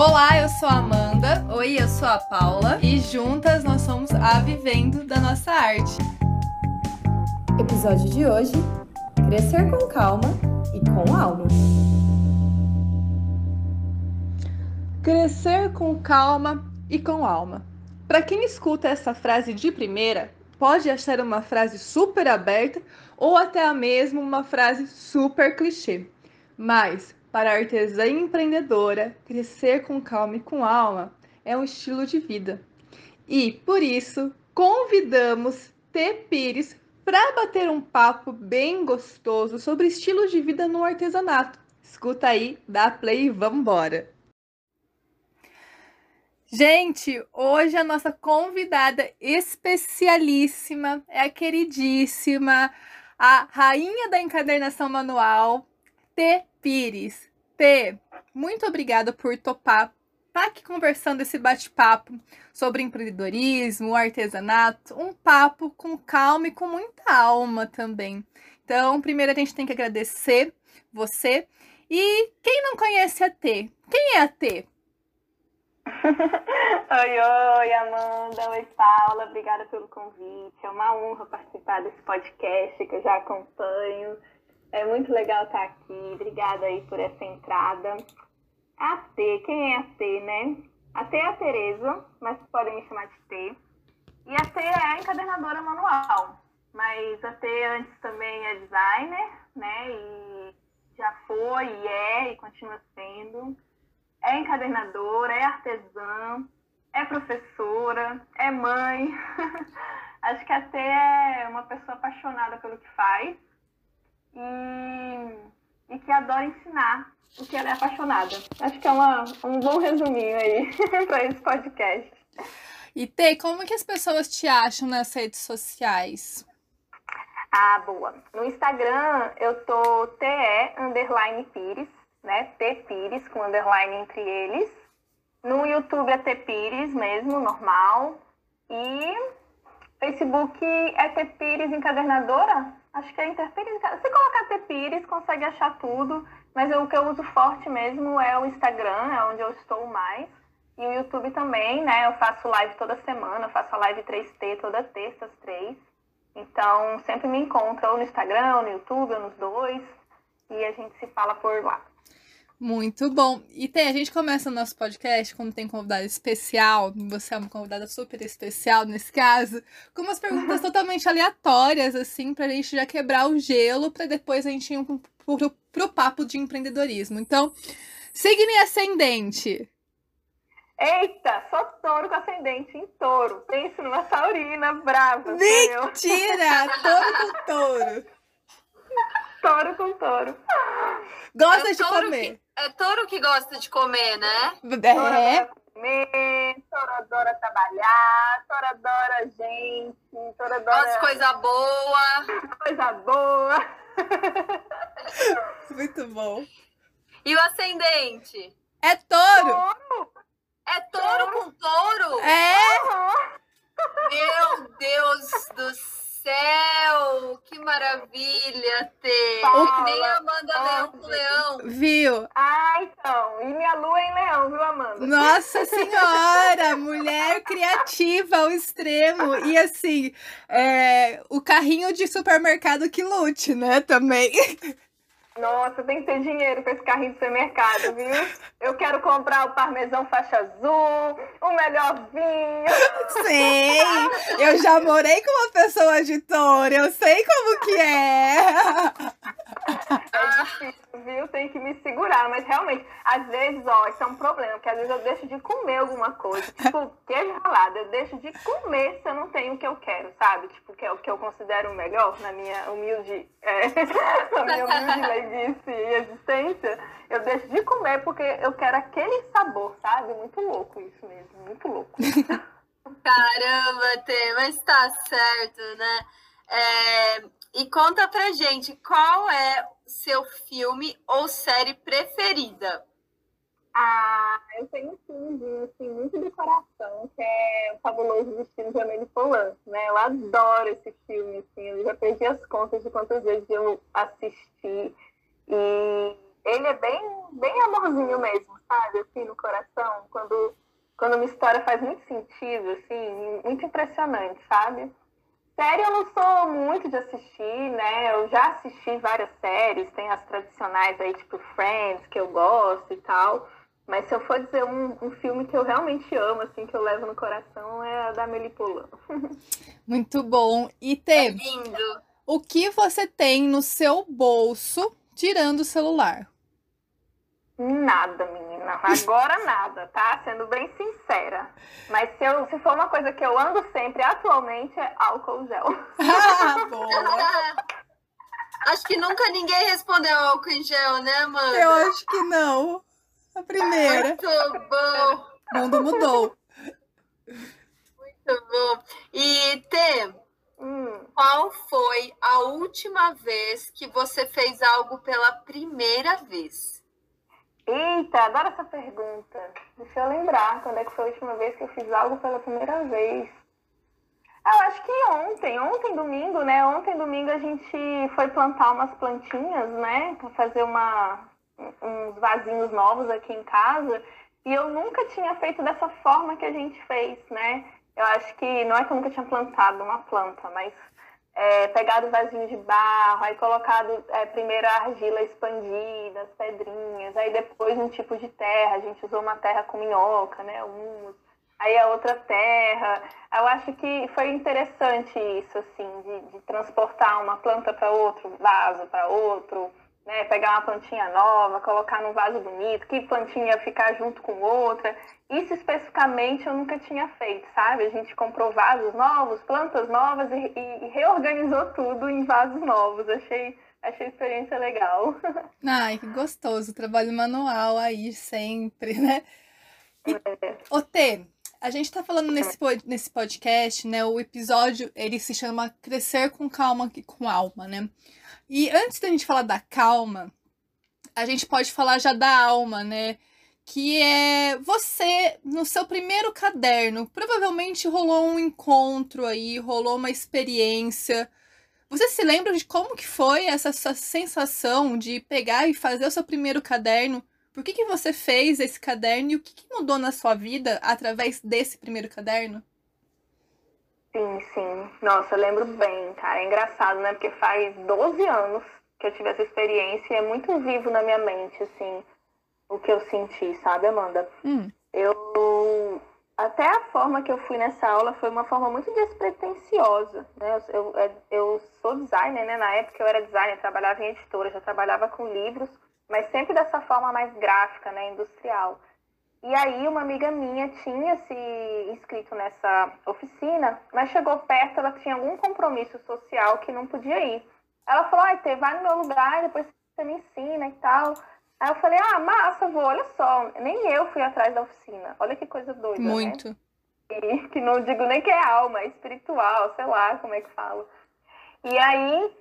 Olá, eu sou a Amanda. Oi, eu sou a Paula. E juntas nós somos a Vivendo da Nossa Arte. Episódio de hoje: Crescer com calma e com alma. Crescer com calma e com alma. Para quem escuta essa frase de primeira, pode achar uma frase super aberta ou até mesmo uma frase super clichê. Mas para a artesã empreendedora, crescer com calma e com alma é um estilo de vida. E, por isso, convidamos T. Pires para bater um papo bem gostoso sobre estilo de vida no artesanato. Escuta aí, dá play e vambora! Gente, hoje a nossa convidada especialíssima é a queridíssima, a rainha da encadernação manual, T. Pires. T, muito obrigada por topar tá aqui conversando esse bate-papo sobre empreendedorismo, artesanato, um papo com calma e com muita alma também. Então, primeiro a gente tem que agradecer você. E quem não conhece a T? Quem é a T? oi, oi, Amanda. Oi, Paula. Obrigada pelo convite. É uma honra participar desse podcast que eu já acompanho. É muito legal estar aqui. Obrigada aí por essa entrada. A T, quem é a T, né? A T é a Tereza, mas podem me chamar de T. E a T é a encadernadora manual. Mas a T antes também é designer, né? E já foi, e é, e continua sendo. É encadernadora, é artesã, é professora, é mãe. Acho que a T é uma pessoa apaixonada pelo que faz e, e que adora ensinar o que ela é apaixonada. Acho que é uma, um bom resuminho aí para esse podcast. E Tê, como que as pessoas te acham nas redes sociais? Ah, boa. No Instagram eu tô TE underline Pires, né? T Pires com underline entre eles. No YouTube é T Pires mesmo, normal. E Facebook é T Pires Encadernadora, Acho que é Interpires. Se colocar Tepires, consegue achar tudo. Mas eu, o que eu uso forte mesmo é o Instagram, é onde eu estou mais. E o YouTube também, né? Eu faço live toda semana, eu faço a live 3T toda terça às 3. Então, sempre me encontra ou no Instagram, no YouTube, ou nos dois. E a gente se fala por lá. Muito bom. E tem, a gente começa o nosso podcast quando tem convidado especial, você é uma convidada super especial nesse caso, com umas perguntas totalmente aleatórias, assim, pra gente já quebrar o gelo, para depois a gente ir pro, pro, pro papo de empreendedorismo. Então, signo ascendente. Eita, sou touro com ascendente em touro. Penso numa taurina brava. Mentira! touro com touro. touro com touro. Gosta é de comer. Que, é touro que gosta de comer, né? É. Comer, touro adora trabalhar, touro adora gente, touro adora... Gosta coisa boa. Coisa boa. Muito bom. E o ascendente? É touro. touro. É touro com touro? É. Meu Deus do céu céu! Que maravilha ter! Paula, que nem a Amanda Leão com Leão. Viu? Ah, então. E minha lua é em Leão, viu, Amanda? Nossa Senhora! mulher criativa ao extremo. E assim, é, o carrinho de supermercado que lute, né? Também. Nossa, tem que ter dinheiro para esse carrinho de supermercado, viu? Eu quero comprar o parmesão faixa azul, o melhor vinho. Sei! Eu já morei com uma pessoa touro, eu sei como que é. É difícil, viu? Tem que me segurar, mas realmente, às vezes, ó, isso é um problema, porque às vezes eu deixo de comer alguma coisa, tipo queijo ralado, eu deixo de comer se eu não tenho o que eu quero, sabe? Tipo, que é o que eu considero melhor na minha humilde, é, na minha humilde disse existência, eu deixo de comer porque eu quero aquele sabor, sabe? Muito louco isso mesmo, muito louco. Caramba, Tê, mas tá certo, né? É, e conta pra gente, qual é seu filme ou série preferida? Ah, eu tenho um filme assim, muito de coração, que é o Fabuloso Destino de Amélie Poulain, né? Eu adoro esse filme, assim, eu já perdi as contas de quantas vezes eu assisti. E ele é bem, bem amorzinho mesmo, sabe, assim, no coração, quando, quando uma história faz muito sentido, assim, muito impressionante, sabe? Série eu não sou muito de assistir, né? Eu já assisti várias séries, tem as tradicionais aí, tipo Friends, que eu gosto e tal. Mas se eu for dizer um, um filme que eu realmente amo, assim, que eu levo no coração, é a da Melipolã. Muito bom. E tem. Lindo. O que você tem no seu bolso tirando o celular? Nada, menina. Agora nada, tá? Sendo bem sincera. Mas se, eu, se for uma coisa que eu ando sempre atualmente é álcool gel. Ah, boa. Acho que nunca ninguém respondeu álcool em gel, né, Amanda? Eu acho que não. A primeira. Muito bom, O mundo mudou. muito bom. E, Tê, Hum, qual foi a última vez que você fez algo pela primeira vez? Eita, adoro essa pergunta. Deixa eu lembrar quando é que foi a última vez que eu fiz algo pela primeira vez. Ah, Eu acho que ontem, ontem domingo, né? Ontem domingo a gente foi plantar umas plantinhas, né? Pra fazer uma, uns vasinhos novos aqui em casa. E eu nunca tinha feito dessa forma que a gente fez, né? Eu acho que não é que eu nunca tinha plantado uma planta, mas é, pegado vasinho de barro, aí colocado é, primeiro a argila expandida, as pedrinhas, aí depois um tipo de terra, a gente usou uma terra com minhoca, né, aí a outra terra. Eu acho que foi interessante isso, assim, de, de transportar uma planta para outro, vaso para outro, né, pegar uma plantinha nova, colocar num vaso bonito, que plantinha ficar junto com outra. Isso especificamente eu nunca tinha feito, sabe? A gente comprou vasos novos, plantas novas e, e- e reorganizou tudo em vasos novos. Achei, achei a experiência legal. Ai, que gostoso. Trabalho manual aí sempre, né? Ô, Tê, a gente tá falando nesse, nesse podcast, né? O episódio, ele se chama Crescer com Calma e com Alma, né? E antes da gente falar da calma, a gente pode falar já da alma, né? Que é você, no seu primeiro caderno, provavelmente rolou um encontro aí, rolou uma experiência. Você se lembra de como que foi essa sensação de pegar e fazer o seu primeiro caderno? Por que, que você fez esse caderno e o que, que mudou na sua vida através desse primeiro caderno? Sim, sim. Nossa, eu lembro bem, cara. É engraçado, né? Porque faz 12 anos que eu tive essa experiência e é muito vivo na minha mente, assim, o que eu senti, sabe, Amanda? Hum, Eu. Até a forma que eu fui nessa aula foi uma forma muito despretensiosa, né? Eu, eu, eu sou designer, né? Na época eu era designer, trabalhava em editora, já trabalhava com livros, mas sempre dessa forma mais gráfica, né? Industrial. E aí uma amiga minha tinha se inscrito nessa oficina, mas chegou perto, ela tinha algum compromisso social que não podia ir. Ela falou, Tê, vai no meu lugar, depois você me ensina e tal. Aí eu falei, ah, massa, vou, olha só, nem eu fui atrás da oficina. Olha que coisa doida, né? muito. E que não digo nem que é alma, é espiritual, sei lá como é que fala. E aí,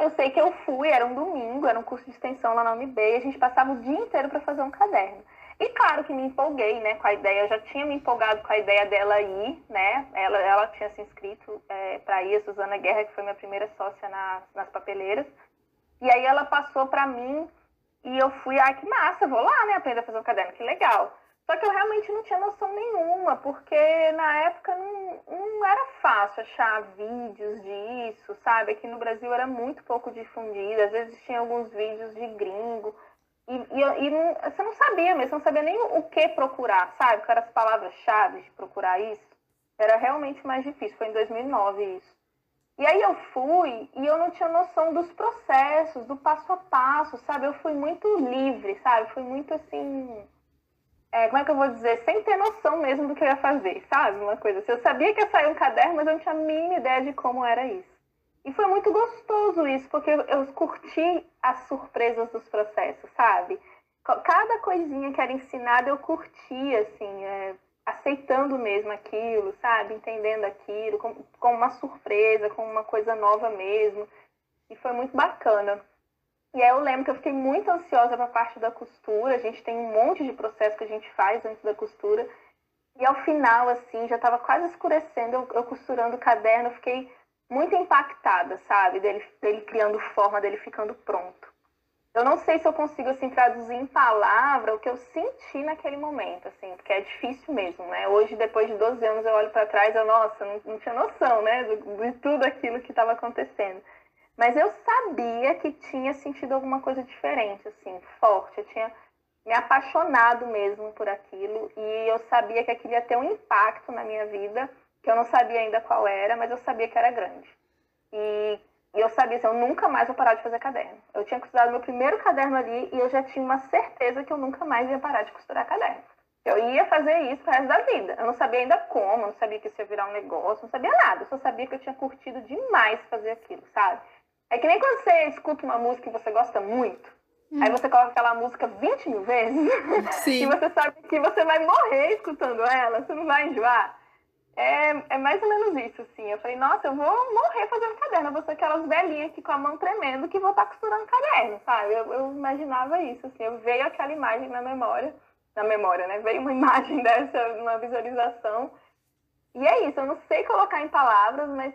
eu sei que eu fui, era um domingo, era um curso de extensão lá na UNB, a gente passava o dia inteiro para fazer um caderno. E claro que me empolguei, né, com a ideia, eu já tinha me empolgado com a ideia dela ir, né, ela, ela tinha se inscrito é, para ir, a Suzana Guerra, que foi minha primeira sócia nas, nas papeleiras. E aí ela passou para mim, e eu fui, ai, que massa, vou lá, né, aprender a fazer um caderno, que legal. Só que eu realmente não tinha noção nenhuma, porque na época não, não era fácil achar vídeos disso, sabe? Aqui no Brasil era muito pouco difundido, às vezes tinha alguns vídeos de gringo. E, e, e não- você não sabia mesmo, você não sabia nem o que procurar, sabe? Quais eram as palavras-chave de procurar isso. Era realmente mais difícil, foi em 2009 isso. E aí eu fui e eu não tinha noção dos processos, do passo a passo, sabe? Eu fui muito livre, sabe? Fui muito assim é, como é que eu vou dizer, sem ter noção mesmo do que eu ia fazer, sabe? Uma coisa assim. Eu sabia que ia sair um caderno, mas eu não tinha a mínima ideia de como era isso. E foi muito gostoso isso, porque eu, curti as surpresas dos processos, sabe? Cada coisinha que era ensinada eu curtia, assim, é, aceitando mesmo aquilo, sabe? Entendendo aquilo, como, como uma surpresa, como uma coisa nova mesmo. E foi muito bacana. E aí eu lembro que eu fiquei muito ansiosa para a parte da costura. A gente tem um monte de processo que a gente faz antes da costura. E ao final, assim, já estava quase escurecendo, eu, eu costurando o caderno, fiquei muito impactada, sabe? Dele, dele criando forma, dele ficando pronto. eu não sei se eu consigo assim traduzir em palavra o que eu senti naquele momento, assim, porque é difícil mesmo, né? Hoje, depois de 12 anos, eu olho para trás e nossa, não, não, tinha noção, né, de, de tudo aquilo que estava acontecendo. Mas eu sabia que tinha sentido alguma coisa diferente, assim, forte. Eu tinha me apaixonado mesmo por aquilo e eu sabia que aquilo ia ter um impacto na minha vida, que eu não sabia ainda qual era, mas eu sabia que era grande. E e eu sabia assim, eu nunca mais vou parar de fazer caderno. Eu tinha costurado meu primeiro caderno ali e eu já tinha uma certeza que eu nunca mais ia parar de costurar caderno. Eu ia fazer isso pro resto da vida. Eu não sabia ainda como, não sabia que isso ia virar um negócio, não sabia nada. Eu só sabia que eu tinha curtido demais fazer aquilo, sabe? É que nem quando você escuta uma música que você gosta muito, hum. aí você coloca aquela música 20 mil vezes, Sim. e você sabe que você vai morrer escutando ela, você não vai enjoar. É, é mais ou menos isso, assim. Eu falei, nossa, eu vou morrer fazendo caderno. Eu vou ser aquelas velhinhas aqui com a mão tremendo que vou estar tá costurando caderno, sabe? Eu, eu imaginava isso, assim. Eu veio aquela imagem na memória, na memória, né? Veio uma imagem dessa, uma visualização. E é isso, eu não sei colocar em palavras, mas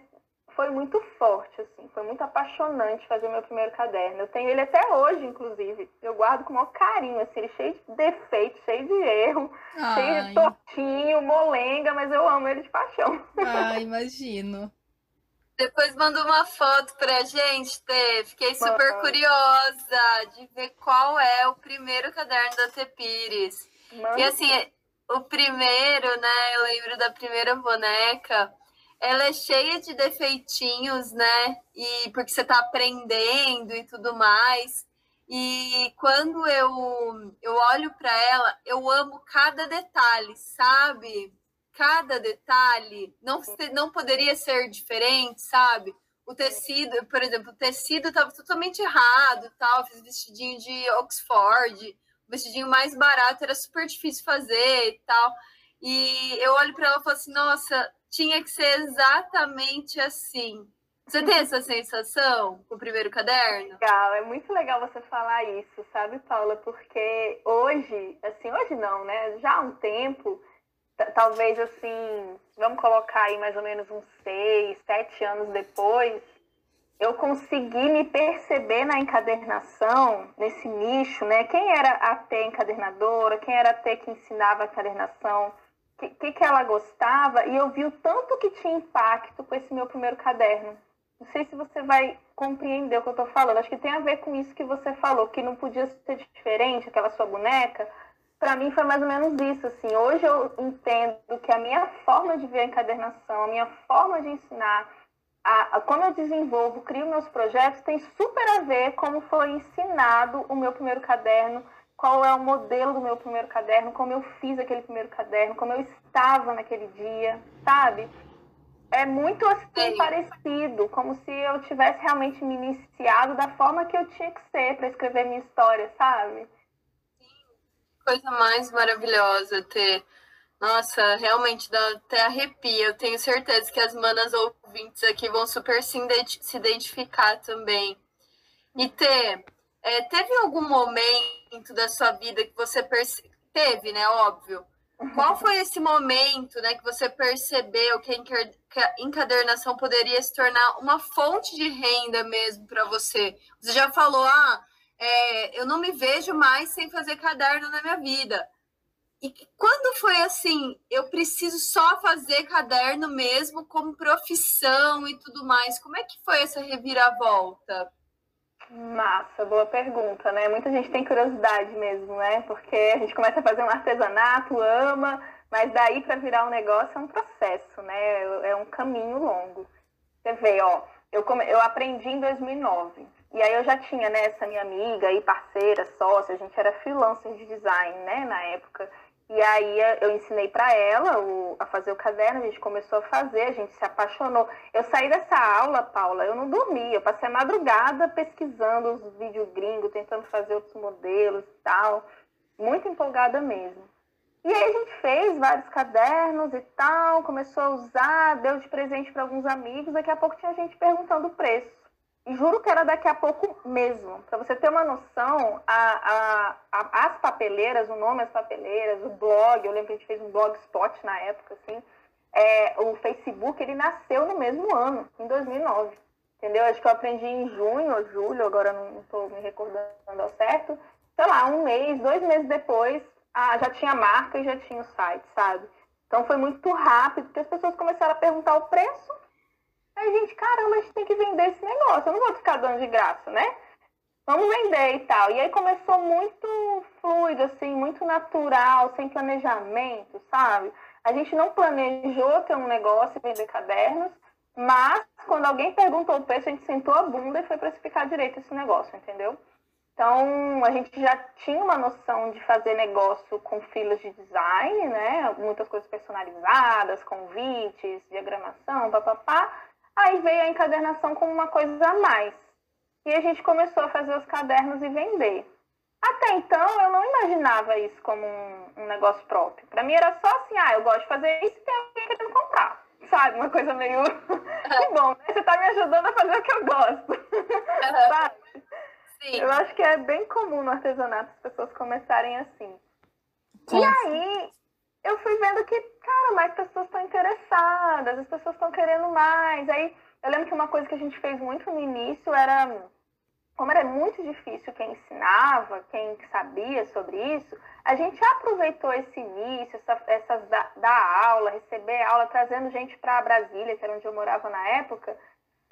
foi muito forte, assim, foi muito apaixonante fazer o meu primeiro caderno. Eu tenho ele até hoje, inclusive. Eu guardo com o maior carinho, assim, ele cheio de defeitos, cheio de erro, Ai. cheio de tortinho, molenga, mas eu amo ele de paixão. Ah, imagino. Depois manda uma foto pra gente, Tê. Fiquei super curiosa de ver qual é o primeiro caderno da Tê Pires. Manda. E assim, o primeiro, né? Eu lembro da primeira boneca ela é cheia de defeitinhos, né? E porque você está aprendendo e tudo mais. E quando eu, eu olho para ela, eu amo cada detalhe, sabe? Cada detalhe não, não poderia ser diferente, sabe? O tecido, por exemplo, o tecido estava totalmente errado, tal. fiz vestidinho de Oxford, o vestidinho mais barato era super difícil fazer e tal. E eu olho para ela e falo assim: nossa, tinha que ser exatamente assim. Você tem essa sensação com o primeiro caderno? Legal, é muito legal você falar isso, sabe, Paula? Porque hoje, assim, hoje não, né? Já há um tempo, talvez assim, vamos colocar aí mais ou menos uns seis, sete anos depois, eu consegui me perceber na encadernação, nesse nicho, né? Quem era a T encadernadora, quem era a T que ensinava a encadernação, que, que, que ela gostava e eu vi o tanto que tinha impacto com esse meu primeiro caderno. Não sei se você vai compreender o que eu estou falando. Acho que tem a ver com isso que você falou, que não podia ser diferente, aquela sua boneca. Para mim foi mais ou menos isso. Assim. Hoje eu entendo que a minha forma de ver a encadernação, a minha forma de ensinar, a, a, como eu desenvolvo, crio meus projetos, tem super a ver como foi ensinado o meu primeiro caderno qual é o modelo do meu primeiro caderno, como eu fiz aquele primeiro caderno, como eu estava naquele dia, sabe? É muito assim parecido, como se eu tivesse realmente me iniciado da forma que eu tinha que ser para escrever minha história, sabe? Coisa mais maravilhosa ter. Nossa, realmente dá até arrepia. Eu tenho certeza que as manas ouvintes aqui vão super se identificar também. E ter é, teve algum momento da sua vida que você perce... teve, né? Óbvio. Qual foi esse momento, né, que você percebeu que a encadernação poderia se tornar uma fonte de renda mesmo para você? Você já falou, ah, é, eu não me vejo mais sem fazer caderno na minha vida. E quando foi assim, eu preciso só fazer caderno mesmo como profissão e tudo mais? Como é que foi essa reviravolta? Massa, boa pergunta, né? Muita gente tem curiosidade mesmo, né? Porque a gente começa a fazer um artesanato, ama, mas daí para virar um negócio é um processo, né? É um caminho longo. Você vê, ó, eu, come... eu aprendi em 2009. E aí eu já tinha, né, essa minha amiga e parceira, sócia, a gente era freelancer de design, né, na época. E aí eu ensinei para ela o, a fazer o caderno, a gente começou a fazer, a gente se apaixonou. Eu saí dessa aula, Paula, eu não dormi, eu passei a madrugada pesquisando os vídeos gringos, tentando fazer outros modelos e tal. Muito empolgada mesmo. E aí a gente fez vários cadernos e tal, começou a usar, deu de presente para alguns amigos, daqui a pouco tinha gente perguntando o preço. Juro que era daqui a pouco mesmo. Para você ter uma noção, a, a, a, as papeleiras, o nome das papeleiras, o blog, eu lembro que a gente fez um blogspot na época, assim, é, o Facebook, ele nasceu no mesmo ano, em 2009. entendeu? Acho que eu aprendi em junho ou julho, agora não estou me recordando ao certo. Sei lá, um mês, dois meses depois, já tinha marca e já tinha o site, sabe? Então foi muito rápido, porque as pessoas começaram a perguntar o preço. Aí, gente, caramba, a gente tem que vender esse negócio. Eu não vou ficar dando de graça, né? Vamos vender e tal. E aí começou muito fluido, assim, muito natural, sem planejamento, sabe? A gente não planejou ter um negócio vender cadernos, mas quando alguém perguntou o preço, a gente sentou a bunda e foi precificar direito esse negócio, entendeu? Então, a gente já tinha uma noção de fazer negócio com filas de design, né? Muitas coisas personalizadas, convites, diagramação, papapá. Aí veio a encadernação como uma coisa a mais. E a gente começou a fazer os cadernos e vender. Até então, eu não imaginava isso como um, um negócio próprio. Para mim era só assim, ah, eu gosto de fazer isso e tem alguém querendo comprar. Sabe? Uma coisa meio. que bom, né? Você está me ajudando a fazer o que eu gosto. Sabe? Sim. Eu acho que é bem comum no artesanato as pessoas começarem assim. Sim. E aí, eu fui vendo que, cara, mais pessoas estão interessadas, as pessoas estão querendo mais. Aí, eu lembro que uma coisa que a gente fez muito no início era, como era muito difícil quem ensinava, quem sabia sobre isso, a gente aproveitou esse início, essa, essas da, da aula, receber aula, trazendo gente para Brasília, que era onde eu morava na época,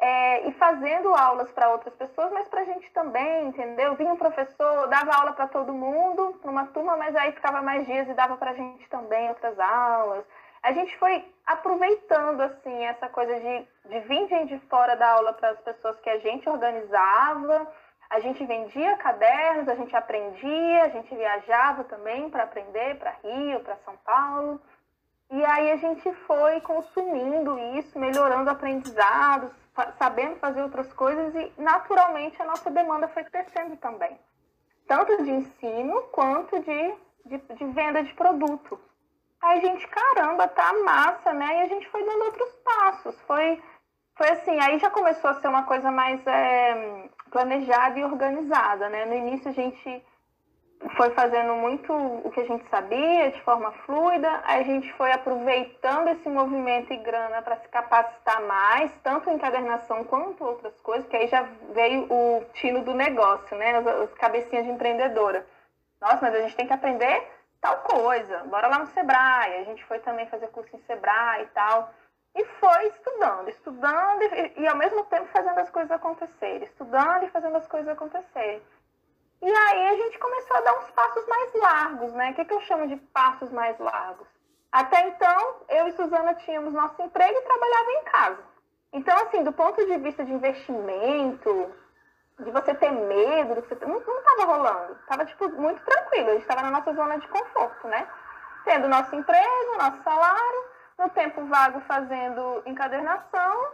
é, e fazendo aulas para outras pessoas, mas para a gente também, entendeu? Vinha um professor, dava aula para todo mundo, numa turma, mas aí ficava mais dias e dava para a gente também outras aulas. A gente foi aproveitando, assim, essa coisa de, de vir gente de fora da aula para as pessoas que a gente organizava, a gente vendia cadernos, a gente aprendia, a gente viajava também para aprender, para Rio, para São Paulo. E aí a gente foi consumindo isso, melhorando aprendizados, sabendo fazer outras coisas e naturalmente a nossa demanda foi crescendo também. Tanto de ensino quanto de, de, de venda de produto. Aí a gente, caramba, tá massa, né? E a gente foi dando outros passos. Foi, foi assim, aí já começou a ser uma coisa mais é, planejada e organizada, né? No início a gente foi fazendo muito o que a gente sabia de forma fluida, a gente foi aproveitando esse movimento e grana para se capacitar mais, tanto em encadernação quanto outras coisas, que aí já veio o tino do negócio, né? As, as cabecinhas de empreendedora. Nossa, mas a gente tem que aprender tal coisa, bora lá no Sebrae. A gente foi também fazer curso em Sebrae e tal. E foi estudando, estudando e, e ao mesmo tempo fazendo as coisas acontecerem, estudando e fazendo as coisas acontecerem. E aí a gente começou a dar uns passos mais largos, né? O que, que eu chamo de passos mais largos? Até então, eu e Suzana tínhamos nosso emprego e trabalhava em casa. Então, assim, do ponto de vista de investimento, de você ter medo, não estava rolando. Estava, tipo, muito tranquilo. A gente estava na nossa zona de conforto, né? Tendo nosso emprego, nosso salário, no tempo vago fazendo encadernação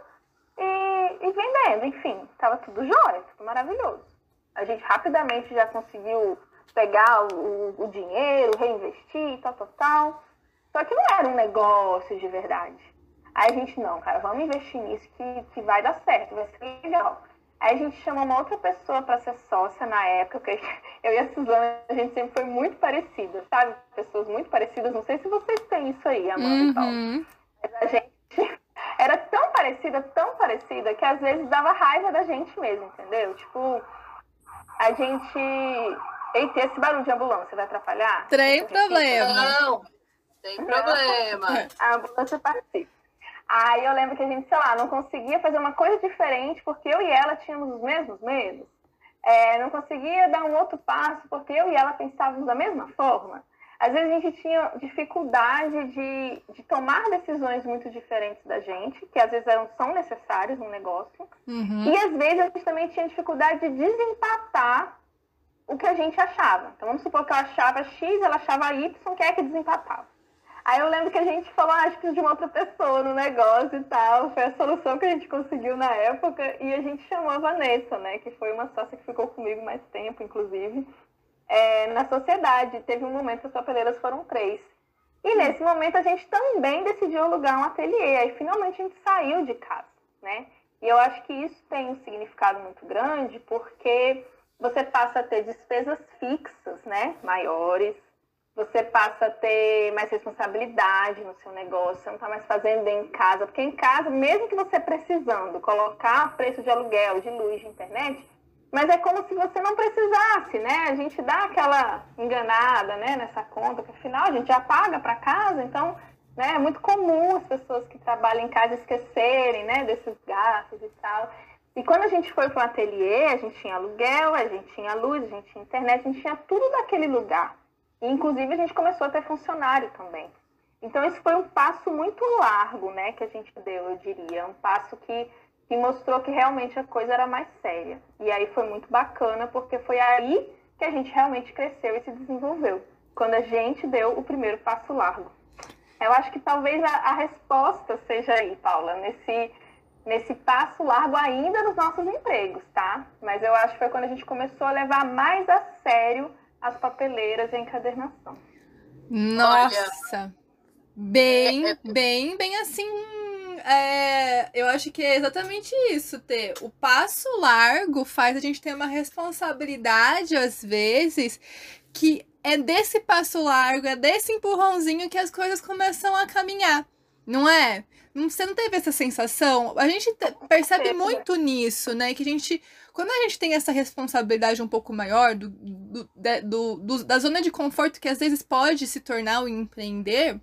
e, e vendendo. Enfim, estava tudo jóia, tudo maravilhoso a gente rapidamente já conseguiu pegar o, o dinheiro, reinvestir tal, tal, tal. Só que não era um negócio de verdade. Aí a gente, não, cara, vamos investir nisso que, que vai dar certo, vai ser legal. Aí a gente chamou uma outra pessoa para ser sócia na época, porque eu e a Suzana, a gente sempre foi muito parecida, sabe? Pessoas muito parecidas. Não sei se vocês têm isso aí, Amanda uhum. e tal. Uhum. Mas a gente era tão parecida, tão parecida, que às vezes dava raiva da gente mesmo, entendeu? Tipo, a gente. Eita, esse barulho de ambulância vai atrapalhar? Tem problema. Não, tem problema. a ambulância participa. Aí eu lembro que a gente, sei lá, não conseguia fazer uma coisa diferente porque eu e ela tínhamos os mesmos medos. É, não conseguia dar um outro passo porque eu e ela pensávamos da mesma forma às vezes a gente tinha dificuldade de, de tomar decisões muito diferentes da gente, que às vezes eram, são necessárias no negócio. Uhum. E às vezes a gente também tinha dificuldade de desempatar o que a gente achava. Então vamos supor que eu achava X, ela achava Y, que é que desempatava. Aí eu lembro que a gente falou, ah, acho que de uma outra pessoa no negócio e tal. Foi a solução que a gente conseguiu na época. E a gente chamou a Vanessa, né? Que foi uma sócia que ficou comigo mais tempo, inclusive é, na sociedade. Teve um momento que as papeleiras foram três. E nesse momento a gente também decidiu alugar um ateliê. Aí finalmente a gente saiu de casa, né? E eu acho que isso tem um significado muito grande, porque você passa a ter despesas fixas, né? Maiores. você passa a ter mais responsabilidade no seu negócio, você não está mais fazendo em casa, porque em casa, mesmo que você precisando colocar preço de aluguel, de luz, de internet, mas é como se você não precisasse, né? A gente dá aquela enganada, né, nessa conta, que afinal a gente já paga para casa, então, né, é muito comum as pessoas que trabalham em casa esquecerem, né, desses gastos e tal. E quando a gente foi para o ateliê, a gente tinha aluguel, a gente tinha luz, a gente tinha internet, a gente tinha tudo daquele lugar. E, inclusive, a gente começou a ter funcionário também. Então, esse foi um passo muito largo, né, que a gente deu, eu diria. Um passo que, que mostrou que realmente a coisa era mais séria. E aí foi muito bacana, porque foi aí que a gente realmente cresceu e se desenvolveu. Quando a gente deu o primeiro passo largo. Eu acho que talvez a, a resposta seja aí, Paula, nesse, nesse passo largo ainda nos nossos empregos, tá? Mas eu acho que foi quando a gente começou a levar mais a sério as papeleiras e a encadernação. Nossa! Olha. Bem, é, é, bem, bem assim. É, eu acho que é exatamente isso, ter o passo largo faz a gente ter uma responsabilidade, às vezes, que é desse passo largo, é desse empurrãozinho que as coisas começam a caminhar, não é? Você não teve essa sensação? A gente percebe muito nisso, né? Que a gente quando a gente tem essa responsabilidade um pouco maior do, do, do, do, da zona de conforto que às vezes pode se tornar o empreender,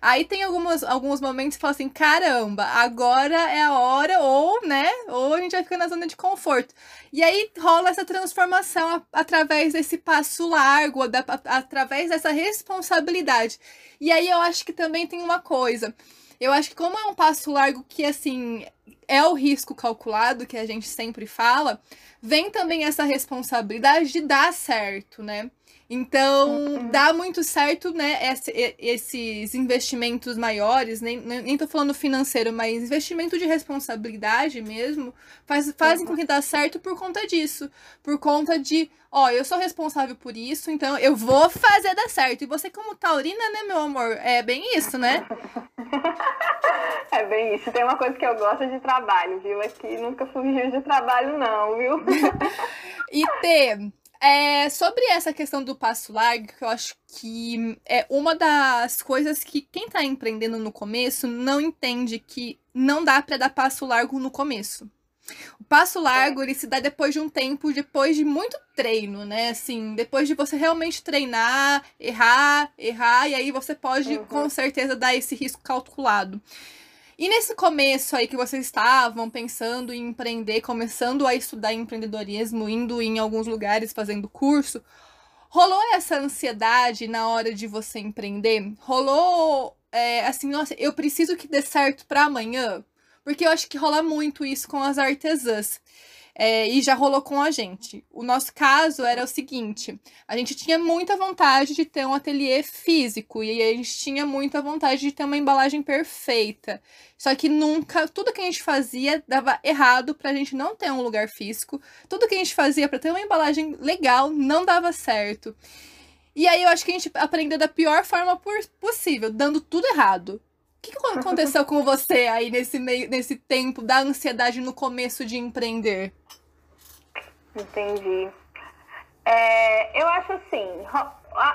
aí tem algumas, alguns momentos que fala assim, caramba, agora é a hora, ou, né, ou a gente vai ficar na zona de conforto. E aí rola essa transformação a, através desse passo largo, da, a, através dessa responsabilidade. E aí eu acho que também tem uma coisa. Eu acho que como é um passo largo que, assim, é o risco calculado que a gente sempre fala, vem também essa responsabilidade de dar certo, né? Então, uhum. dá muito certo, né, esses investimentos maiores, nem, nem tô falando financeiro, mas investimento de responsabilidade mesmo, faz, fazem uhum. com que dá certo por conta disso. Por conta de, ó, eu sou responsável por isso, então eu vou fazer dar certo. E você, como taurina, né, meu amor? É bem isso, né? É bem isso. Tem uma coisa que eu gosto de trabalho, viu? Aqui nunca fugiu de trabalho, não, viu? e ter é, sobre essa questão do passo largo, que eu acho que é uma das coisas que quem está empreendendo no começo não entende que não dá para dar passo largo no começo. O passo largo, ele se dá depois de um tempo, depois de muito treino, né? Assim, depois de você realmente treinar, errar, errar, e aí você pode, uhum. com certeza, dar esse risco calculado. E nesse começo aí que vocês estavam pensando em empreender, começando a estudar empreendedorismo, indo em alguns lugares fazendo curso, rolou essa ansiedade na hora de você empreender? Rolou é, assim, nossa, eu preciso que dê certo para amanhã? Porque eu acho que rola muito isso com as artesãs. É, e já rolou com a gente. O nosso caso era o seguinte: a gente tinha muita vontade de ter um ateliê físico e a gente tinha muita vontade de ter uma embalagem perfeita. Só que nunca, tudo que a gente fazia dava errado pra gente não ter um lugar físico. Tudo que a gente fazia para ter uma embalagem legal não dava certo. E aí eu acho que a gente aprendeu da pior forma possível, dando tudo errado que, que aconteceu com você aí nesse meio, nesse tempo da ansiedade no começo de empreender? Entendi. É, eu acho assim,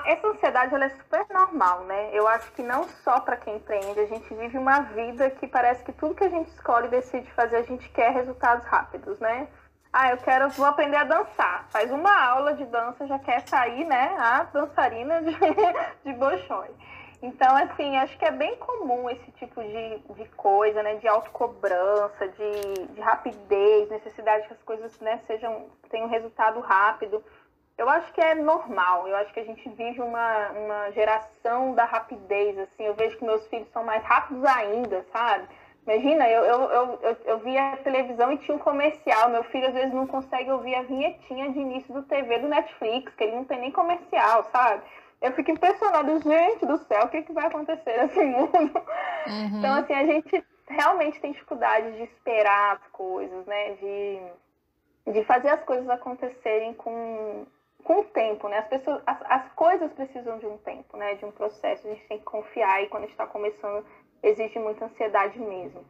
essa ansiedade ela é super normal, né? Eu acho que não só para quem empreende, a gente vive uma vida que parece que tudo que a gente escolhe e decide fazer, a gente quer resultados rápidos, né? Ah, eu quero, vou aprender a dançar. Faz uma aula de dança, já quer sair, né? A dançarina de, de Bolshoi. Então, assim, acho que é bem comum esse tipo de, de coisa, né? De autocobrança, de, de rapidez, necessidade que as coisas né, sejam, tenham resultado rápido. Eu acho que é normal, eu acho que a gente vive uma, uma geração da rapidez, assim, eu vejo que meus filhos são mais rápidos ainda, sabe? Imagina, eu, eu, eu, eu, eu via a televisão e tinha um comercial. Meu filho às vezes não consegue ouvir a vinhetinha de início do TV do Netflix, que ele não tem nem comercial, sabe? Eu fico impressionada, gente do céu, o que, que vai acontecer nesse mundo? Uhum. Então, assim, a gente realmente tem dificuldade de esperar as coisas, né? De, de fazer as coisas acontecerem com, com o tempo, né? As, pessoas, as, as coisas precisam de um tempo, né? De um processo, a gente tem que confiar e quando a gente está começando, existe muita ansiedade mesmo.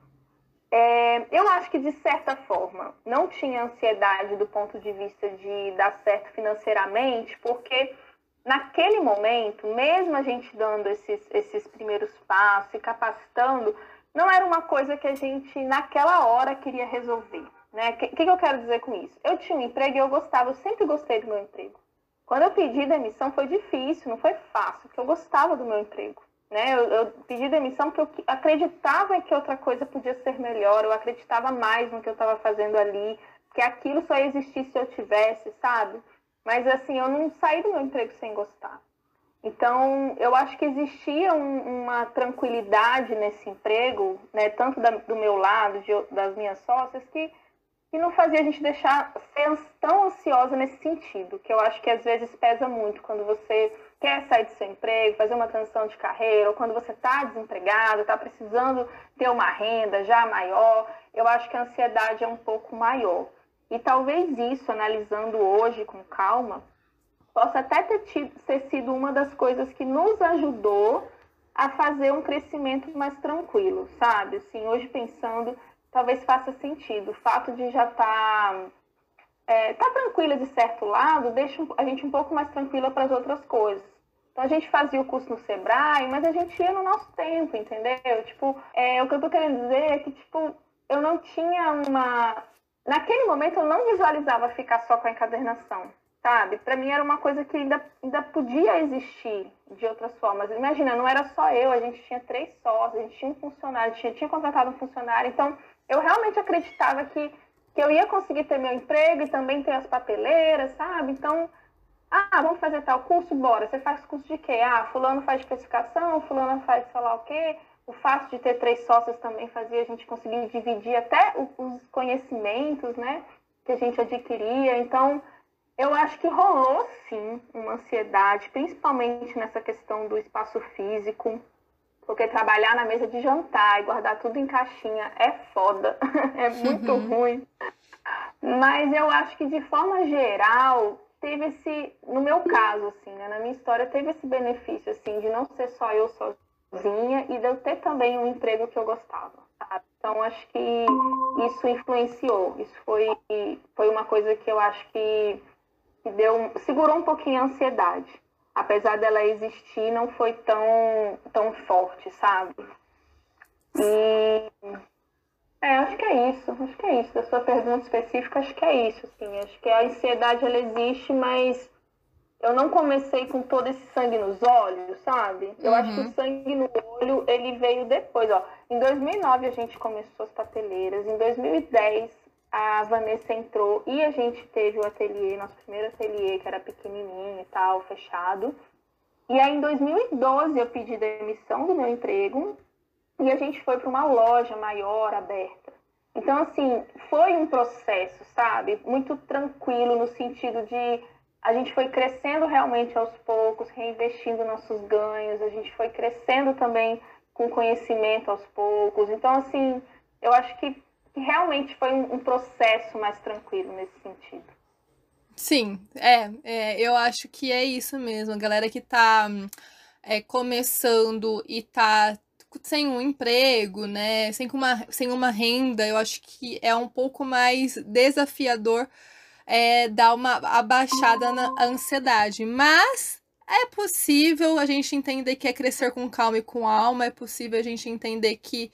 É, eu acho que, de certa forma, não tinha ansiedade do ponto de vista de dar certo financeiramente, porque naquele momento, mesmo a gente dando esses, esses primeiros passos e capacitando, não era uma coisa que a gente, naquela hora, queria resolver. Né? O que, que eu quero dizer com isso? Eu tinha um emprego e eu gostava, eu sempre gostei do meu emprego. Quando eu pedi demissão foi difícil, não foi fácil, porque eu gostava do meu emprego. Né? Eu, eu pedi demissão porque eu acreditava que outra coisa podia ser melhor, eu acreditava mais no que eu estava fazendo ali, que aquilo só existisse se eu tivesse, sabe? Mas assim, eu não saí do meu emprego sem gostar. Então, eu acho que existia um, uma tranquilidade nesse emprego, né, tanto da, do meu lado, de, das minhas sócias, que, que não fazia a gente deixar ser tão ansiosa nesse sentido, que eu acho que às vezes pesa muito quando você quer sair do seu emprego, fazer uma transição de carreira, ou quando você está desempregado, está precisando ter uma renda já maior, eu acho que a ansiedade é um pouco maior. E talvez isso, analisando hoje com calma, possa até ter, tido, ter sido uma das coisas que nos ajudou a fazer um crescimento mais tranquilo, sabe? Assim, hoje pensando, talvez faça sentido. O fato de já estar tá, é, tá tranquila de certo lado deixa a gente um pouco mais tranquila para as outras coisas. Então a gente fazia o curso no Sebrae, mas a gente ia no nosso tempo, entendeu? Tipo, é, o que eu tô querendo dizer é que, tipo, eu não tinha uma. Naquele momento eu não visualizava ficar só com a encadernação, sabe? Para mim era uma coisa que ainda, ainda podia existir de outras formas. Imagina, não era só eu, a gente tinha três sócios, a gente tinha um funcionário, tinha, tinha contratado um funcionário, então eu realmente acreditava que, que eu ia conseguir ter meu emprego e também ter as papeleiras, sabe? Então ah, vamos fazer tal curso? Bora. Você faz curso de quê? Ah, fulano faz especificação, fulano faz sei lá o quê. O fato de ter três sócios também fazia a gente conseguir dividir até os conhecimentos, né? Que a gente adquiria. Então, eu acho que rolou sim uma ansiedade, principalmente nessa questão do espaço físico, porque trabalhar na mesa de jantar e guardar tudo em caixinha é foda, é muito uhum. ruim. Mas eu acho que de forma geral, teve esse, no meu caso, assim, né, na minha história, teve esse benefício, assim, de não ser só eu sozinha e de eu ter também um emprego que eu gostava. Sabe? Então, acho que isso influenciou. Isso foi, foi uma coisa que eu acho que, que deu, segurou um pouquinho a ansiedade. Apesar dela existir, não foi tão, tão forte, sabe? E é, acho que é isso. Acho que é isso. Da sua pergunta específica, acho que é isso. Assim. Acho que a ansiedade ela existe, mas eu não comecei com todo esse sangue nos olhos, sabe? Eu uhum. acho que o uhum. sangue no olho ele veio depois. Ó. Em 2009 a gente começou as pateleiras. Em 2010 a Vanessa entrou e a gente teve o ateliê, nosso primeiro ateliê, que era pequenininho e tal, fechado. E aí em 2012 eu pedi demissão do meu emprego e a gente foi para uma loja maior, aberta. Então, assim, foi um processo, sabe? Muito tranquilo, no sentido de a gente foi crescendo realmente aos poucos, reinvestindo nossos ganhos, a gente foi crescendo também com conhecimento aos poucos. Então, assim, eu acho que, realmente foi um, um, processo mais tranquilo nesse sentido. Sim, é, é, eu acho que é isso mesmo. A galera que está é, começando e está sem um emprego, né, sem uma, sem uma renda, eu acho que é um pouco mais desafiador é, dar uma abaixada na ansiedade. Mas é possível a gente entender que é crescer com calma e com alma, é possível a gente entender que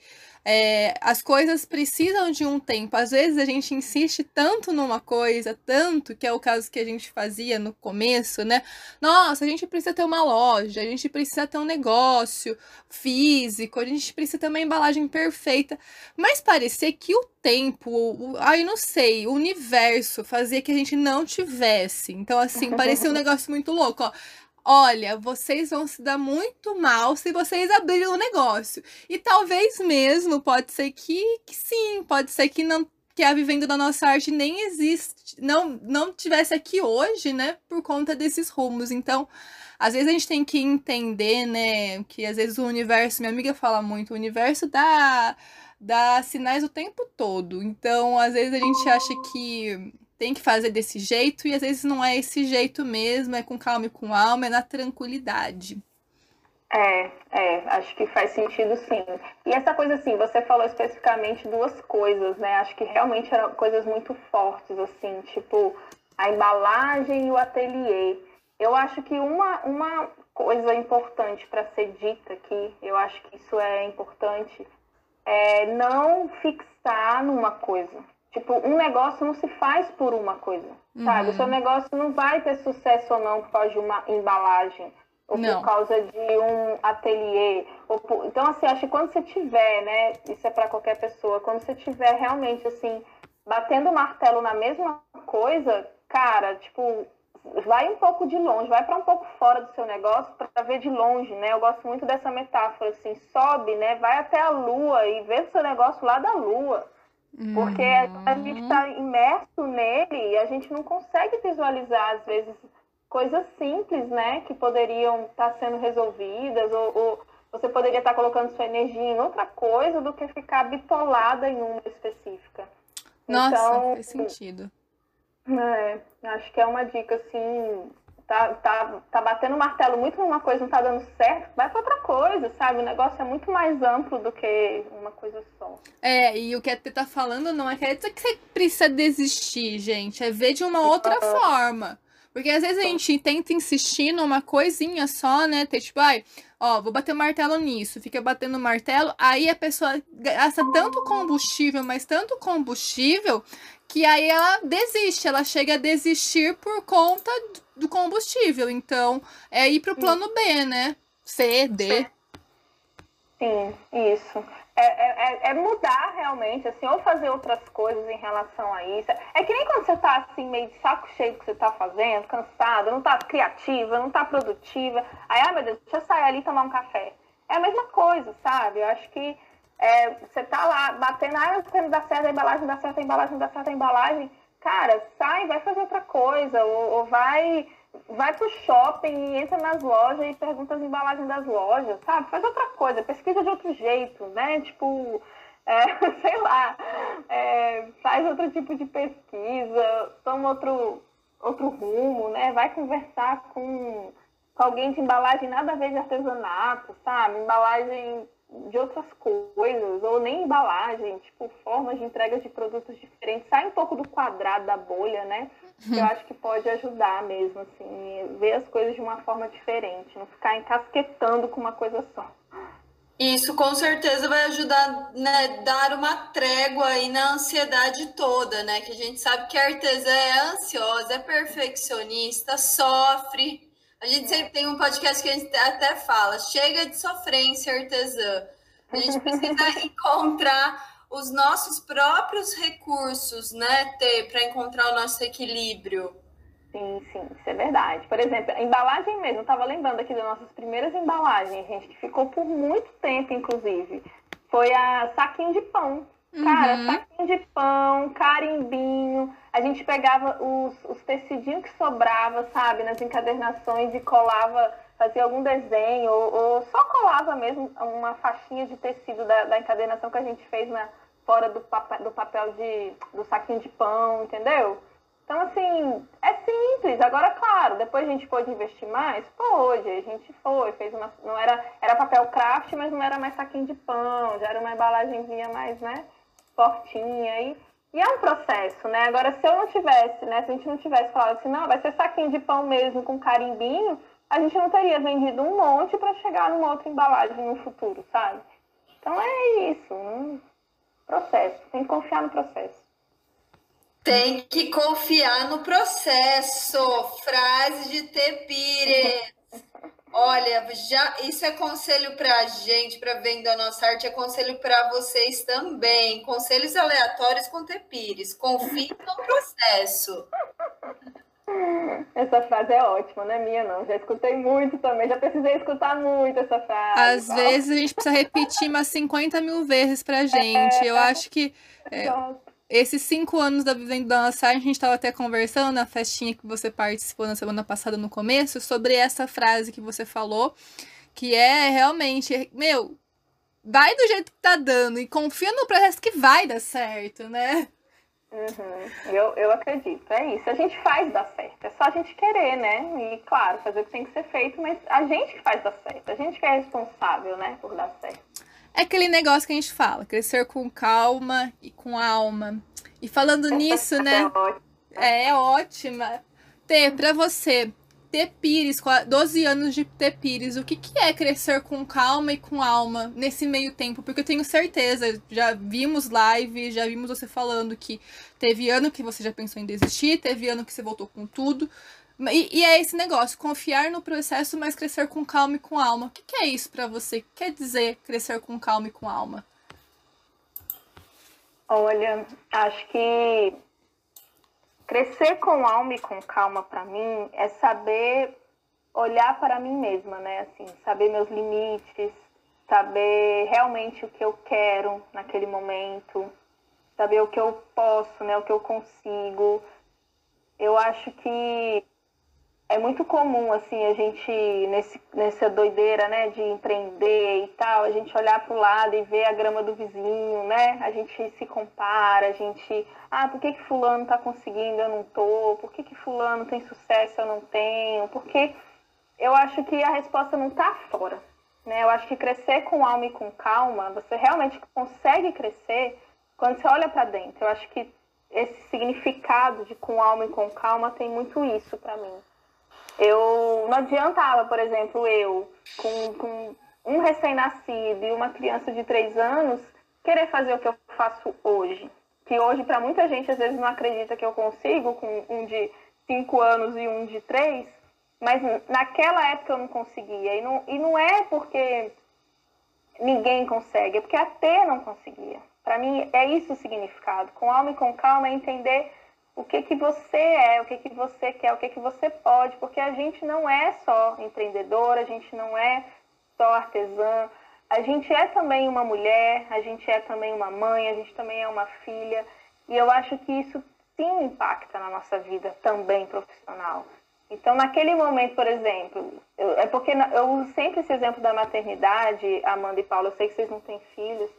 é, as coisas precisam de um tempo. Às vezes a gente insiste tanto numa coisa, tanto, que é o caso que a gente fazia no começo, né? Nossa, a gente precisa ter uma loja, a gente precisa ter um negócio físico, a gente precisa ter uma embalagem perfeita. Mas parecia que o tempo, o, aí não sei, o universo fazia que a gente não tivesse. Então, assim, parecia um negócio muito louco, ó olha, vocês vão se dar muito mal se vocês abrirem o um negócio. E talvez mesmo, pode ser que, que sim, pode ser que não que a Vivendo da Nossa Arte nem existe, não, não tivesse aqui hoje, né, por conta desses rumos. Então, às vezes a gente tem que entender, né, que às vezes o universo, minha amiga fala muito, o universo dá, dá sinais o tempo todo. Então, às vezes a gente acha que tem que fazer desse jeito e às vezes não é esse jeito mesmo, é com calma e com alma, é na tranquilidade. É, é, acho que faz sentido sim. E essa coisa assim, você falou especificamente duas coisas, né? Acho que realmente eram coisas muito fortes, assim, tipo a embalagem e o ateliê. eu acho que uma, uma coisa importante para ser dita aqui, eu acho que isso é importante, é não fixar numa coisa. Tipo, um negócio não se faz por uma coisa, uhum. sabe? O seu negócio não vai ter sucesso ou não por causa de uma embalagem, ou não. por causa de um ateliê. Por... Então, assim, acho que quando você tiver, né? Isso é para qualquer pessoa, quando você tiver realmente, assim, batendo o martelo na mesma coisa, cara, tipo, vai um pouco de longe, vai para um pouco fora do seu negócio para ver de longe, né? Eu gosto muito dessa metáfora, assim, sobe, né? Vai até a lua e vê o seu negócio lá da lua. Porque uhum. a gente está imerso nele e a gente não consegue visualizar, às vezes, coisas simples, né? Que poderiam estar tá sendo resolvidas, ou, ou, você poderia estar tá colocando sua energia em outra coisa do que ficar bitolada em uma específica. Nossa, então, faz sentido. É, acho que é uma dica, assim, tá, tá, tá batendo martelo muito numa coisa, não tá dando certo, vai para outra coisa, sabe? O negócio é muito mais amplo do que uma coisa só. É, e o que a Tê tá falando não é quer dizer que você precisa desistir, gente, é ver de uma outra forma. Porque às vezes a gente tenta insistir numa coisinha só, né? Ter, tipo, ai, ó, vou bater martelo nisso, fica batendo martelo, aí a pessoa gasta tanto combustível, mas tanto combustível, que aí ela desiste, ela chega a desistir por conta do combustível. Então, é ir pro plano B, né? C, D. Sim, isso. É, é, é, é, mudar realmente, assim, ou fazer outras coisas em relação a isso. É que nem quando você tá assim, meio de saco cheio do que você tá fazendo, cansada, não tá criativa, não tá produtiva. Aí, ah, meu Deus, deixa eu sair ali e tomar um café. É a mesma coisa, sabe? Eu acho que é, você tá lá batendo, ah, não dá certo, a embalagem dá certo, a embalagem dá certo, a embalagem. Cara, sai, vai fazer outra coisa, ou, ou vai vai pro shopping, entra nas lojas e pergunta as embalagens das lojas, sabe? Faz outra coisa, pesquisa de outro jeito, né? Tipo, é, sei lá, é, faz outro tipo de pesquisa, toma outro, outro rumo, né? Vai conversar com, com alguém de embalagem nada a ver de artesanato, sabe? Embalagem de outras coisas, ou nem embalagem, tipo, formas de entrega de produtos diferentes. Sai um pouco do quadrado da bolha, né? Que eu acho que pode ajudar mesmo, assim, ver as coisas de uma forma diferente, não ficar encasquetando com uma coisa só. Isso com certeza vai ajudar, né, dar uma trégua aí na ansiedade toda, né? Que a gente sabe que a artesã é ansiosa, é perfeccionista, sofre, a gente sempre tem um podcast que a gente até fala: chega de sofrência artesã. A gente precisa encontrar os nossos próprios recursos, né, Ter, para encontrar o nosso equilíbrio. Sim, sim, isso é verdade. Por exemplo, a embalagem mesmo, eu estava lembrando aqui das nossas primeiras embalagens, gente, que ficou por muito tempo, inclusive. Foi a saquinho de pão. Cara, uhum. saquinho de pão, carimbinho. A gente pegava os, os tecidinhos que sobrava, sabe, nas encadernações e colava, fazia algum desenho, ou, ou só colava mesmo uma faixinha de tecido da, da encadernação que a gente fez na, fora do papel, do papel de, do saquinho de pão, entendeu? Então, assim, é simples. Agora, claro, depois a gente pôde investir mais? Pôde, a gente foi, fez uma. Não era, era papel craft, mas não era mais saquinho de pão, já era uma embalagenzinha mais, né? Fortinha. E, e é um processo, né? Agora, se eu não tivesse, né? Se a gente não tivesse falado assim, não, vai ser saquinho de pão mesmo com carimbinho, a gente não teria vendido um monte para chegar numa outra embalagem no futuro, sabe? Então é isso. Um processo. Tem que confiar no processo. Tem que confiar no processo. Frase de Tepire. Olha, já isso é conselho para a gente, para vender a nossa arte, é conselho para vocês também. Conselhos aleatórios com Tepires. Confie no processo. Essa frase é ótima, não é minha, não. Já escutei muito também, já precisei escutar muito essa frase. Às vezes a gente precisa repetir umas 50 mil vezes pra gente. É, Eu acho que. É, esses cinco anos da Vivendo da Nossa Arte, a gente estava até conversando na festinha que você participou na semana passada no começo, sobre essa frase que você falou, que é realmente, meu, vai do jeito que tá dando e confia no processo que vai dar certo, né? Uhum. Eu, eu acredito, é isso. A gente faz dar certo, é só a gente querer, né? E claro, fazer o que tem que ser feito, mas a gente que faz dar certo, a gente que é responsável, né, por dar certo. É aquele negócio que a gente fala, crescer com calma e com alma. E falando nisso, né? É, é ótima. Tê, pra você, Tepires, 12 anos de Tepires. O que, que é crescer com calma e com alma nesse meio tempo? Porque eu tenho certeza, já vimos live, já vimos você falando que teve ano que você já pensou em desistir, teve ano que você voltou com tudo. E, e é esse negócio, confiar no processo, mas crescer com calma e com alma. O que, que é isso para você? O que quer dizer crescer com calma e com alma? Olha, acho que crescer com alma e com calma para mim é saber olhar para mim mesma, né? Assim, saber meus limites, saber realmente o que eu quero naquele momento, saber o que eu posso, né? O que eu consigo. Eu acho que é muito comum, assim, a gente, nesse, nessa doideira, né, de empreender e tal, a gente olhar para o lado e ver a grama do vizinho, né? A gente se compara, a gente, ah, por que, que fulano está conseguindo, eu não tô? Por que, que fulano tem sucesso, eu não tenho? Porque eu acho que a resposta não está fora, né? Eu acho que crescer com alma e com calma, você realmente consegue crescer quando você olha para dentro. Eu acho que esse significado de com alma e com calma tem muito isso para mim eu não adiantava, por exemplo, eu, com, com um recém-nascido e uma criança de três anos, querer fazer o que eu faço hoje. Que hoje, para muita gente, às vezes não acredita que eu consigo, com um de cinco anos e um de três, mas naquela época eu não conseguia. E não, e não é porque ninguém consegue, é porque a T não conseguia. Para mim, é isso o significado. Com alma e com calma é entender o que que você é, o que que você quer, o que que você pode, porque a gente não é só empreendedora, a gente não é só artesã, a gente é também uma mulher, a gente é também uma mãe, a gente também é uma filha, e eu acho que isso sim impacta na nossa vida também profissional. Então, naquele momento, por exemplo, eu, é porque eu uso sempre esse exemplo da maternidade, Amanda e Paula, eu sei que vocês não têm filhos,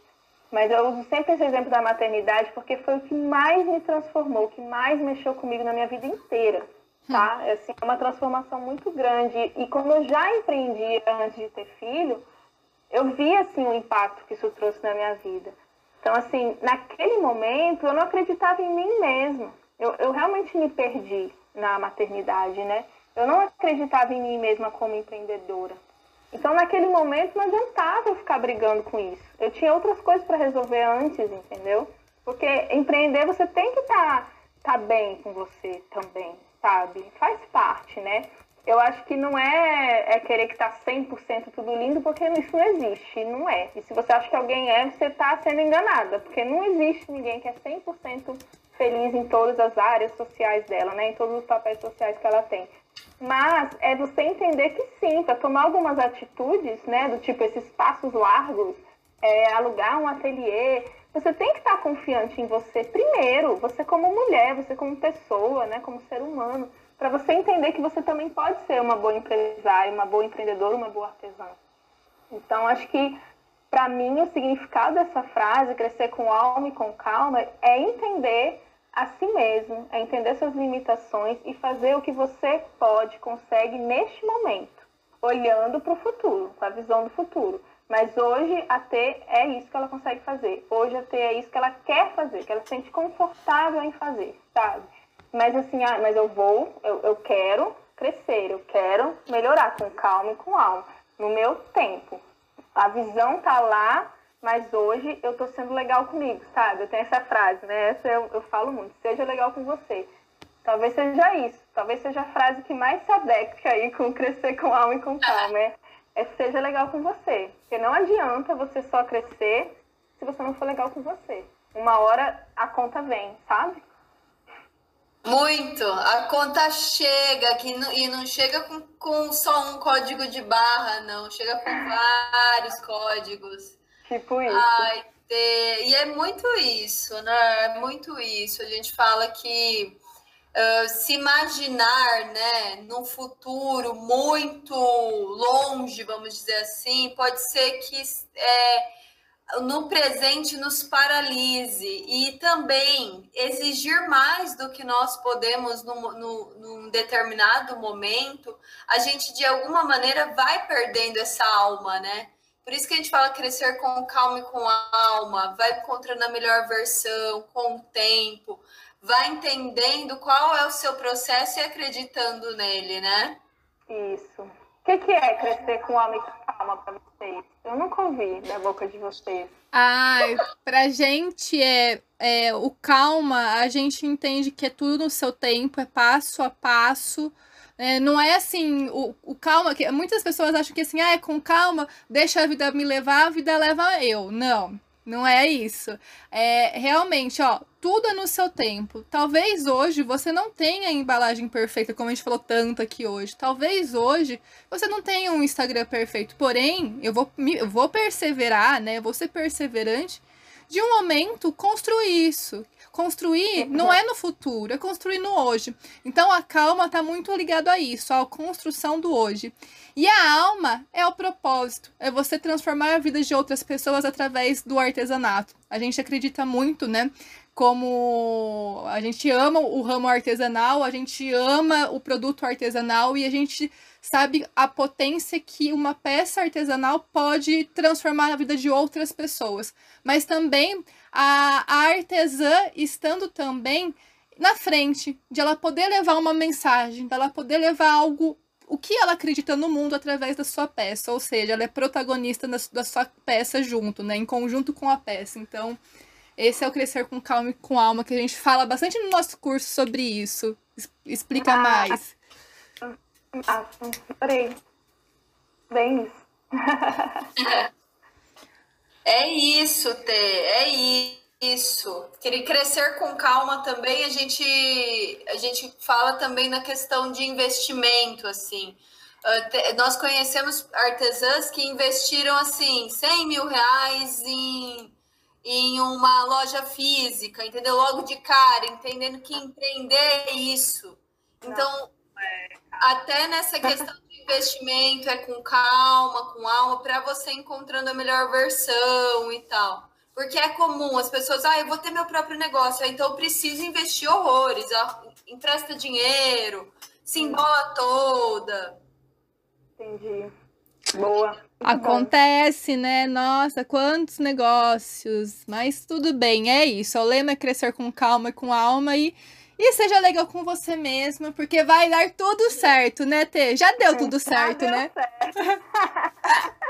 mas eu uso sempre esse exemplo da maternidade porque foi o que mais me transformou, o que mais mexeu comigo na minha vida inteira, tá? Hum. É assim, uma transformação muito grande. E como eu já empreendia antes de ter filho, eu vi, assim, o impacto que isso trouxe na minha vida. Então, assim, naquele momento, eu não acreditava em mim mesma. Eu, eu realmente me perdi na maternidade, né? Eu não acreditava em mim mesma como empreendedora. Então, naquele momento, não adiantava eu ficar brigando com isso. Eu tinha outras coisas para resolver antes, entendeu? Porque empreender, você tem que estar tá, tá bem com você também, sabe? Faz parte, né? Eu acho que não é, é querer que tá 100% tudo lindo, porque isso não existe, não é. E se você acha que alguém é, você está sendo enganada, porque não existe ninguém que é 100% feliz em todas as áreas sociais dela, né? Em todos os papéis sociais que ela tem. Mas é você entender que sim, para tomar algumas atitudes, né, do tipo esses passos largos, é, alugar um ateliê, você tem que estar tá confiante em você primeiro, você como mulher, você como pessoa, né, como ser humano, para você entender que você também pode ser uma boa empresária, uma boa empreendedora, uma boa artesã. Então, acho que para mim o significado dessa frase, crescer com alma e com calma, é entender a si mesmo, é entender suas limitações e fazer o que você pode, consegue neste momento, olhando para o futuro, com a visão do futuro. Mas hoje a T é isso que ela consegue fazer. Hoje a T é isso que ela quer fazer, que ela se sente confortável em fazer, sabe? Mas assim, ah, mas eu vou, eu, eu quero crescer, eu quero melhorar com calma e com alma, no meu tempo. A visão tá lá, mas hoje eu tô sendo legal comigo, sabe? Eu tenho essa frase, né? Essa eu, eu falo muito, seja legal com você. Talvez seja isso, talvez seja a frase que mais se adequa aí com crescer com alma e com calma, é, é seja legal com você. Porque não adianta você só crescer se você não for legal com você. Uma hora a conta vem, sabe? Muito. A conta chega que e não chega com, com só um código de barra, não. Chega com vários códigos. Tipo isso. Ai, e é muito isso, né? É muito isso. A gente fala que uh, se imaginar, né, num futuro muito longe, vamos dizer assim, pode ser que é, no presente nos paralise e também exigir mais do que nós podemos no, num determinado momento, a gente de alguma maneira vai perdendo essa alma, né? Por isso que a gente fala crescer com calma e com alma, vai encontrando a melhor versão com o tempo, vai entendendo qual é o seu processo e acreditando nele, né? Isso. O que, que é crescer com homem com calma para vocês? Eu nunca ouvi da boca de vocês. Ai, pra gente é, é o calma, a gente entende que é tudo no seu tempo, é passo a passo. É, não é assim, o, o calma, que muitas pessoas acham que assim, ah, é com calma, deixa a vida me levar, a vida leva eu. Não, não é isso. É realmente, ó, tudo é no seu tempo. Talvez hoje você não tenha a embalagem perfeita, como a gente falou tanto aqui hoje. Talvez hoje você não tenha um Instagram perfeito. Porém, eu vou, eu vou perseverar, né? Eu vou ser perseverante de um momento construir isso. Construir não é no futuro, é construir no hoje. Então a calma está muito ligado a isso, à construção do hoje. E a alma é o propósito, é você transformar a vida de outras pessoas através do artesanato. A gente acredita muito, né? Como a gente ama o ramo artesanal, a gente ama o produto artesanal e a gente sabe a potência que uma peça artesanal pode transformar a vida de outras pessoas. Mas também a, a artesã estando também na frente, de ela poder levar uma mensagem, de ela poder levar algo, o que ela acredita no mundo através da sua peça, ou seja, ela é protagonista da, da sua peça junto, né, em conjunto com a peça. Então, esse é o Crescer com Calma e com Alma, que a gente fala bastante no nosso curso sobre isso. Explica ah, mais. Ah, adorei. Bem isso. é isso, Tê, é isso. Querer crescer com calma também, a gente, a gente fala também na questão de investimento, assim. Uh, nós conhecemos artesãs que investiram, assim, 100 mil reais em, em uma loja física, entendeu? Logo de cara, entendendo que empreender é isso. Então, até nessa questão de investimento é com calma, com alma, para você encontrando a melhor versão e tal. Porque é comum as pessoas, ah, eu vou ter meu próprio negócio, então eu preciso investir horrores, empresta dinheiro, se embola toda. Entendi. Boa. Acontece, né? Nossa, quantos negócios. Mas tudo bem, é isso. O lema é crescer com calma e com alma e e seja legal com você mesma, porque vai dar tudo certo, né, Tê? Já deu tudo certo, Já né? Certo.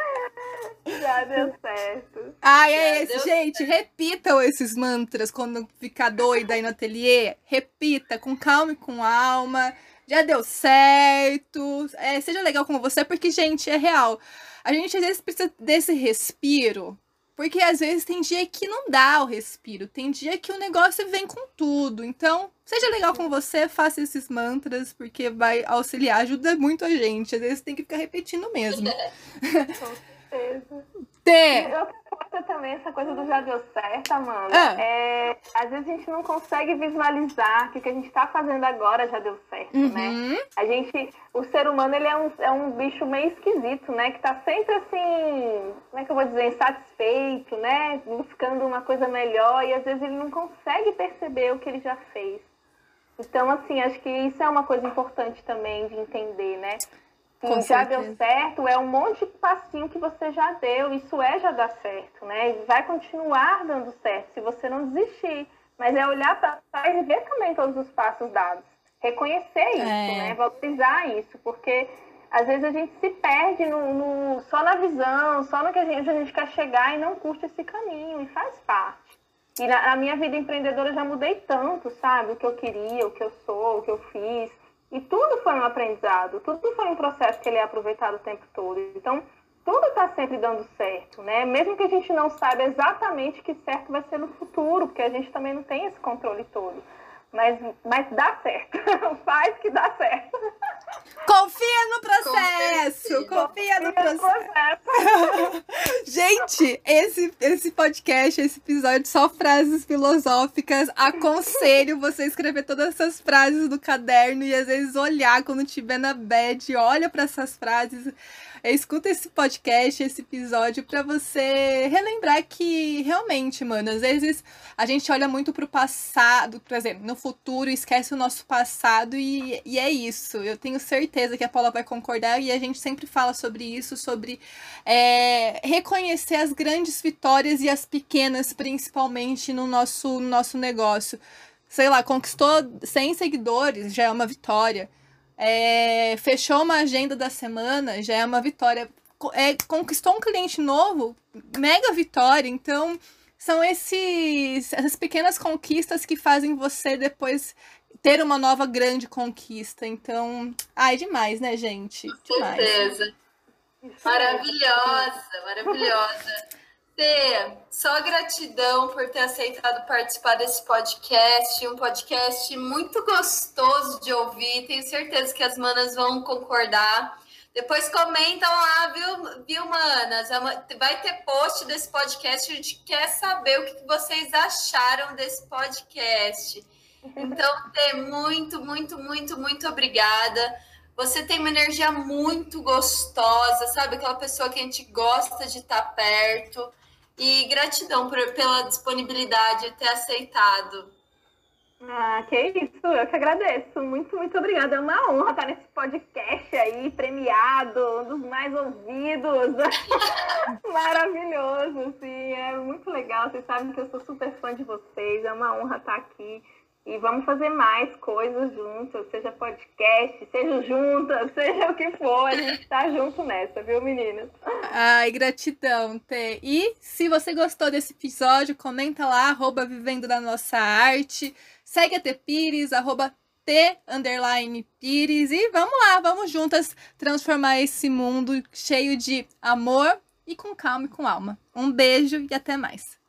Já deu certo. Ai, é esse, gente. Certo. Repitam esses mantras quando ficar doida aí no ateliê. Repita com calma e com alma. Já deu certo. É, seja legal com você, porque, gente, é real. A gente às vezes precisa desse respiro porque às vezes tem dia que não dá o respiro, tem dia que o negócio vem com tudo. Então, seja legal com você, faça esses mantras, porque vai auxiliar, ajuda muito a gente. Às vezes tem que ficar repetindo mesmo. com certeza. T. Outra também, essa coisa do já deu certo, Amanda. Ah. É, às vezes a gente não consegue visualizar que o que a gente está fazendo agora já deu certo, né? uhum. né? A gente, o ser humano, ele é um, é um bicho meio esquisito, né? Que tá sempre assim, como é que eu vou dizer, insatisfeito, né? Buscando uma coisa melhor e às vezes ele não consegue perceber o que ele já fez. Então, assim, acho que isso é uma coisa importante também de entender, né? Que já deu certo, é um monte de passinho que você já deu. Isso é já dar certo, né? E vai continuar dando certo se você não desistir. Mas é olhar para trás e ver também todos os passos dados. Reconhecer isso, é. né? Valorizar isso, porque às vezes a gente se perde no, no, só na visão, só no que a gente, onde a gente quer chegar e não curte esse caminho, e faz parte. E na, na minha vida empreendedora eu já mudei tanto, sabe? O que eu queria, o que eu sou, o que eu fiz e tudo foi um aprendizado, tudo foi um processo que ele é aproveitado o tempo todo. Então, tudo está sempre dando certo, né? Mesmo que a gente não saiba exatamente que certo vai ser no futuro, porque a gente também não tem esse controle todo. Mas, mas dá certo. Faz que dá certo. Confia no processo. Confia no processo. Gente, esse, esse podcast, esse episódio, só frases filosóficas. Aconselho você escrever todas essas frases no caderno e às vezes olhar quando estiver na bed. Olha para essas frases escuta esse podcast, esse episódio, para você relembrar que realmente, mano, às vezes a gente olha muito pro passado, por exemplo, no futuro, esquece o nosso passado e, e é isso. Eu tenho certeza que a Paula vai concordar e a gente sempre fala sobre isso, sobre é, reconhecer as grandes vitórias e as pequenas, principalmente no nosso, no nosso negócio. Sei lá, conquistou 100 seguidores, já é uma vitória é, fechou uma agenda da semana, já é uma vitória. É, conquistou um cliente novo, mega vitória. Então, são esses, essas pequenas conquistas que fazem você depois ter uma nova grande conquista. Então, ai, demais, né, gente? Com certeza. Maravilhosa, maravilhosa. Tê, só gratidão por ter aceitado participar desse podcast, um podcast muito gostoso de ouvir. Tenho certeza que as manas vão concordar. Depois comentam lá, viu, viu, manas? É vai ter post desse podcast. A gente quer saber o que vocês acharam desse podcast. Então, Tê, muito, muito, muito, muito obrigada. Você tem uma energia muito gostosa, sabe? Aquela pessoa que a gente gosta de estar perto. E gratidão por, pela disponibilidade de ter aceitado. Ah, que isso, eu que agradeço. Muito, muito obrigada. É uma honra estar nesse podcast aí, premiado, um dos mais ouvidos. Maravilhoso, sim, é muito legal. Vocês sabem que eu sou super fã de vocês, é uma honra estar aqui. E vamos fazer mais coisas juntas, seja podcast, seja juntas, seja o que for, a gente tá junto nessa, viu, meninas? Ai, gratidão, Tê. E se você gostou desse episódio, comenta lá, arroba Vivendo da Nossa Arte. Segue a T Pires, arroba T underline Pires. E vamos lá, vamos juntas transformar esse mundo cheio de amor e com calma e com alma. Um beijo e até mais.